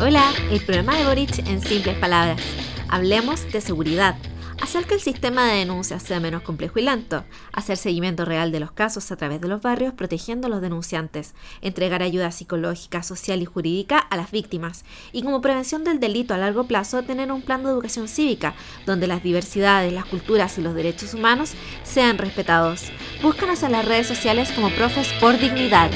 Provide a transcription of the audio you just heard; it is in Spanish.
Hola, el programa de Boric en simples palabras. Hablemos de seguridad hacer que el sistema de denuncias sea menos complejo y lento, hacer seguimiento real de los casos a través de los barrios protegiendo a los denunciantes, entregar ayuda psicológica, social y jurídica a las víctimas y como prevención del delito a largo plazo tener un plan de educación cívica donde las diversidades, las culturas y los derechos humanos sean respetados. Búscanos en las redes sociales como Profes por Dignidad.